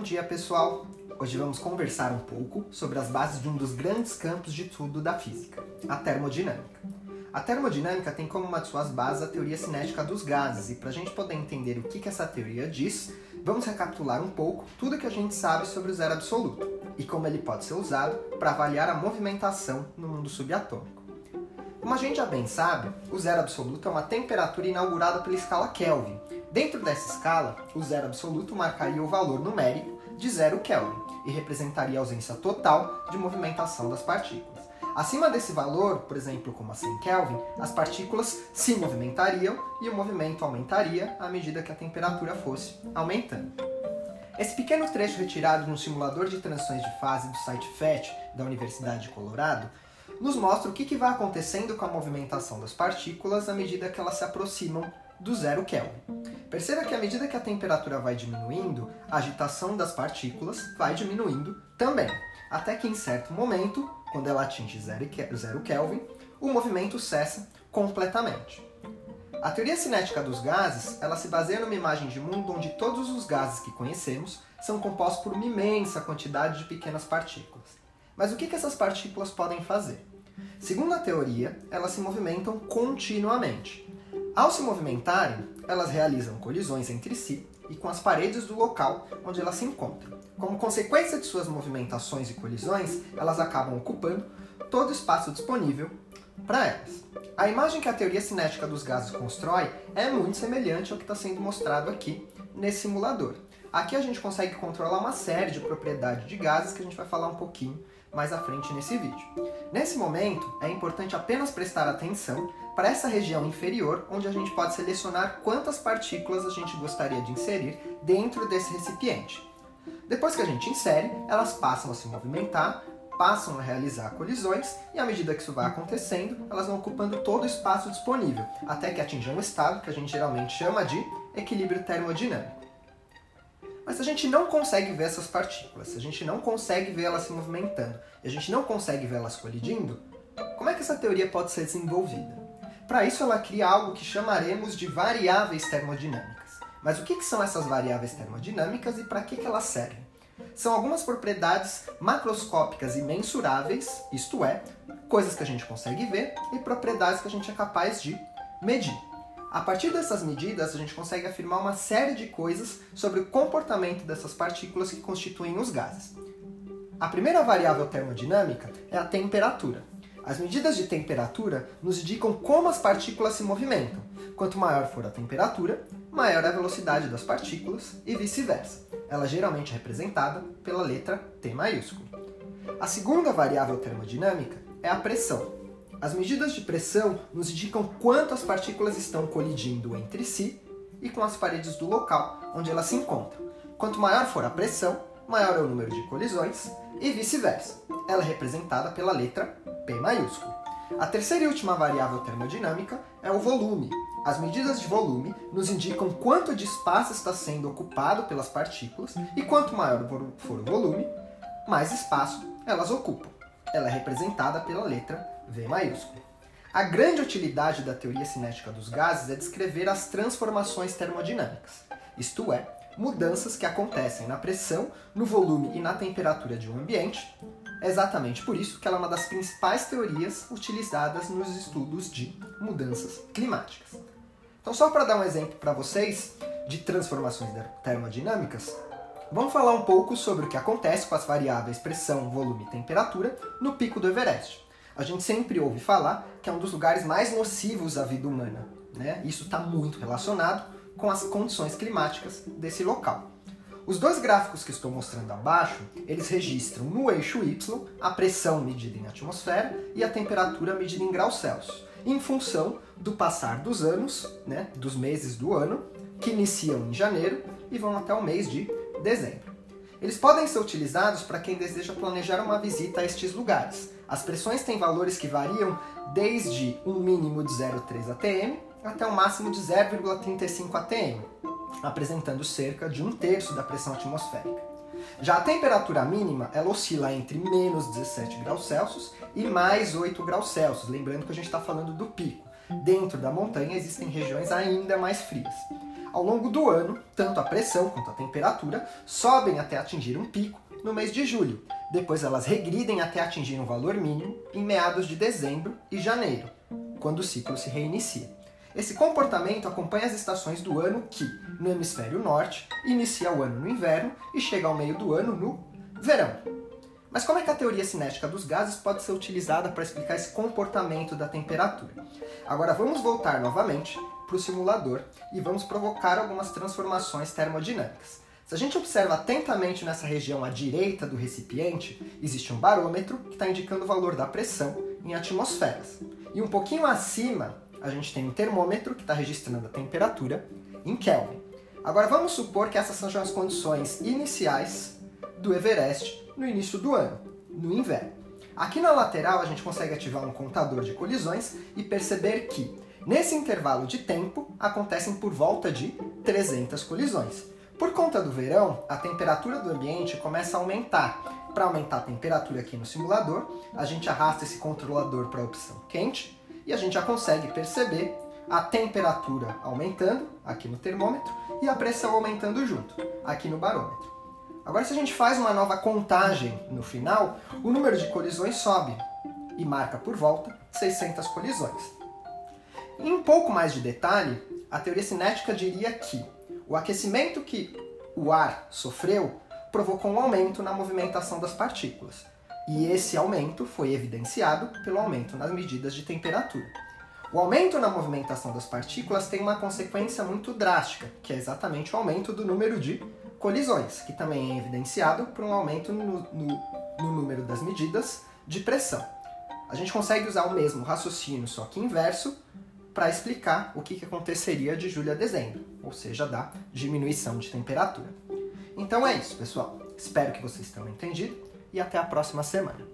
Bom dia, pessoal! Hoje vamos conversar um pouco sobre as bases de um dos grandes campos de estudo da física, a termodinâmica. A termodinâmica tem como uma de suas bases a teoria cinética dos gases, e para a gente poder entender o que, que essa teoria diz, vamos recapitular um pouco tudo que a gente sabe sobre o zero absoluto e como ele pode ser usado para avaliar a movimentação no mundo subatômico. Como a gente já bem sabe, o zero absoluto é uma temperatura inaugurada pela escala Kelvin. Dentro dessa escala, o zero absoluto marcaria o valor numérico de zero Kelvin e representaria a ausência total de movimentação das partículas. Acima desse valor, por exemplo, como a 100 Kelvin, as partículas se movimentariam e o movimento aumentaria à medida que a temperatura fosse aumentando. Esse pequeno trecho retirado no simulador de transições de fase do site FET da Universidade de Colorado nos mostra o que, vai acontecendo com a movimentação das partículas à medida que elas se aproximam do zero Kelvin. Perceba que à medida que a temperatura vai diminuindo, a agitação das partículas vai diminuindo também, até que em certo momento, quando ela atinge zero Kelvin, o movimento cessa completamente. A teoria cinética dos gases, ela se baseia numa imagem de mundo onde todos os gases que conhecemos são compostos por uma imensa quantidade de pequenas partículas. Mas o que, que essas partículas podem fazer? Segundo a teoria, elas se movimentam continuamente. Ao se movimentarem, elas realizam colisões entre si e com as paredes do local onde elas se encontram. Como consequência de suas movimentações e colisões, elas acabam ocupando todo o espaço disponível para elas. A imagem que a teoria cinética dos gases constrói é muito semelhante ao que está sendo mostrado aqui nesse simulador. Aqui a gente consegue controlar uma série de propriedades de gases que a gente vai falar um pouquinho mais à frente nesse vídeo. Nesse momento, é importante apenas prestar atenção para essa região inferior, onde a gente pode selecionar quantas partículas a gente gostaria de inserir dentro desse recipiente. Depois que a gente insere, elas passam a se movimentar, passam a realizar colisões e à medida que isso vai acontecendo, elas vão ocupando todo o espaço disponível, até que atinjam um estado que a gente geralmente chama de equilíbrio termodinâmico. Mas se a gente não consegue ver essas partículas, se a gente não consegue ver elas se movimentando, e a gente não consegue ver elas colidindo, como é que essa teoria pode ser desenvolvida? Para isso, ela cria algo que chamaremos de variáveis termodinâmicas. Mas o que, são essas variáveis termodinâmicas e para que elas servem? São algumas propriedades macroscópicas e mensuráveis, isto é, coisas que a gente consegue ver e propriedades que a gente é capaz de medir. A partir dessas medidas, a gente consegue afirmar uma série de coisas sobre o comportamento dessas partículas que constituem os gases. A primeira variável termodinâmica é a temperatura. As medidas de temperatura nos indicam como as partículas se movimentam. Quanto maior for a temperatura, maior é a velocidade das partículas e vice-versa. Ela geralmente é representada pela letra T maiúsculo. A segunda variável termodinâmica é a pressão. As medidas de pressão nos indicam quanto as partículas estão colidindo entre si e com as paredes do local onde elas se encontram. Quanto maior for a pressão, maior é o número de colisões e vice-versa. Ela é representada pela letra P maiúsculo. A terceira e última variável termodinâmica é o volume. As medidas de volume nos indicam quanto de espaço está sendo ocupado pelas partículas e quanto maior for o volume, mais espaço elas ocupam. Ela é representada pela letra V maiúsculo. A grande utilidade da teoria cinética dos gases é descrever as transformações termodinâmicas, isto é, mudanças que acontecem na pressão, no volume e na temperatura de um ambiente. É exatamente por isso que ela é uma das principais teorias utilizadas nos estudos de mudanças climáticas. Então, só para dar um exemplo para vocês de transformações termodinâmicas, vamos falar um pouco sobre o que acontece com as variáveis pressão, volume e temperatura no pico do Everest a gente sempre ouve falar que é um dos lugares mais nocivos à vida humana. Né? Isso está muito relacionado com as condições climáticas desse local. Os dois gráficos que estou mostrando abaixo, eles registram no eixo Y a pressão medida em atmosfera e a temperatura medida em graus Celsius, em função do passar dos anos, né, dos meses do ano, que iniciam em janeiro e vão até o mês de dezembro. Eles podem ser utilizados para quem deseja planejar uma visita a estes lugares. As pressões têm valores que variam desde um mínimo de 0,3 atm até um máximo de 0,35 atm, apresentando cerca de um terço da pressão atmosférica. Já a temperatura mínima, ela oscila entre menos 17 graus Celsius e mais 8 graus Celsius, lembrando que a gente está falando do pico. Dentro da montanha existem regiões ainda mais frias. Ao longo do ano, tanto a pressão quanto a temperatura sobem até atingir um pico no mês de julho. Depois elas regridem até atingir um valor mínimo em meados de dezembro e janeiro, quando o ciclo se reinicia. Esse comportamento acompanha as estações do ano que, no hemisfério norte, inicia o ano no inverno e chega ao meio do ano no verão. Mas como é que a teoria cinética dos gases pode ser utilizada para explicar esse comportamento da temperatura? Agora vamos voltar novamente para o simulador e vamos provocar algumas transformações termodinâmicas. Se a gente observa atentamente nessa região à direita do recipiente, existe um barômetro que está indicando o valor da pressão em atmosferas. E um pouquinho acima, a gente tem um termômetro que está registrando a temperatura em Kelvin. Agora vamos supor que essas sejam as condições iniciais do Everest no início do ano, no inverno. Aqui na lateral a gente consegue ativar um contador de colisões e perceber que nesse intervalo de tempo acontecem por volta de 300 colisões. Por conta do verão, a temperatura do ambiente começa a aumentar. Para aumentar a temperatura aqui no simulador, a gente arrasta esse controlador para a opção quente e a gente já consegue perceber a temperatura aumentando aqui no termômetro e a pressão aumentando junto aqui no barômetro. Agora, se a gente faz uma nova contagem no final, o número de colisões sobe e marca por volta 600 colisões. Em um pouco mais de detalhe, a teoria cinética diria que o aquecimento que o ar sofreu provocou um aumento na movimentação das partículas. E esse aumento foi evidenciado pelo aumento nas medidas de temperatura. O aumento na movimentação das partículas tem uma consequência muito drástica, que é exatamente o aumento do número de colisões, que também é evidenciado por um aumento no, no, no número das medidas de pressão. A gente consegue usar o mesmo raciocínio, só que inverso, para explicar o que, que aconteceria de julho a dezembro, ou seja, da diminuição de temperatura. Então é isso, pessoal. Espero que vocês tenham entendido e até a próxima semana.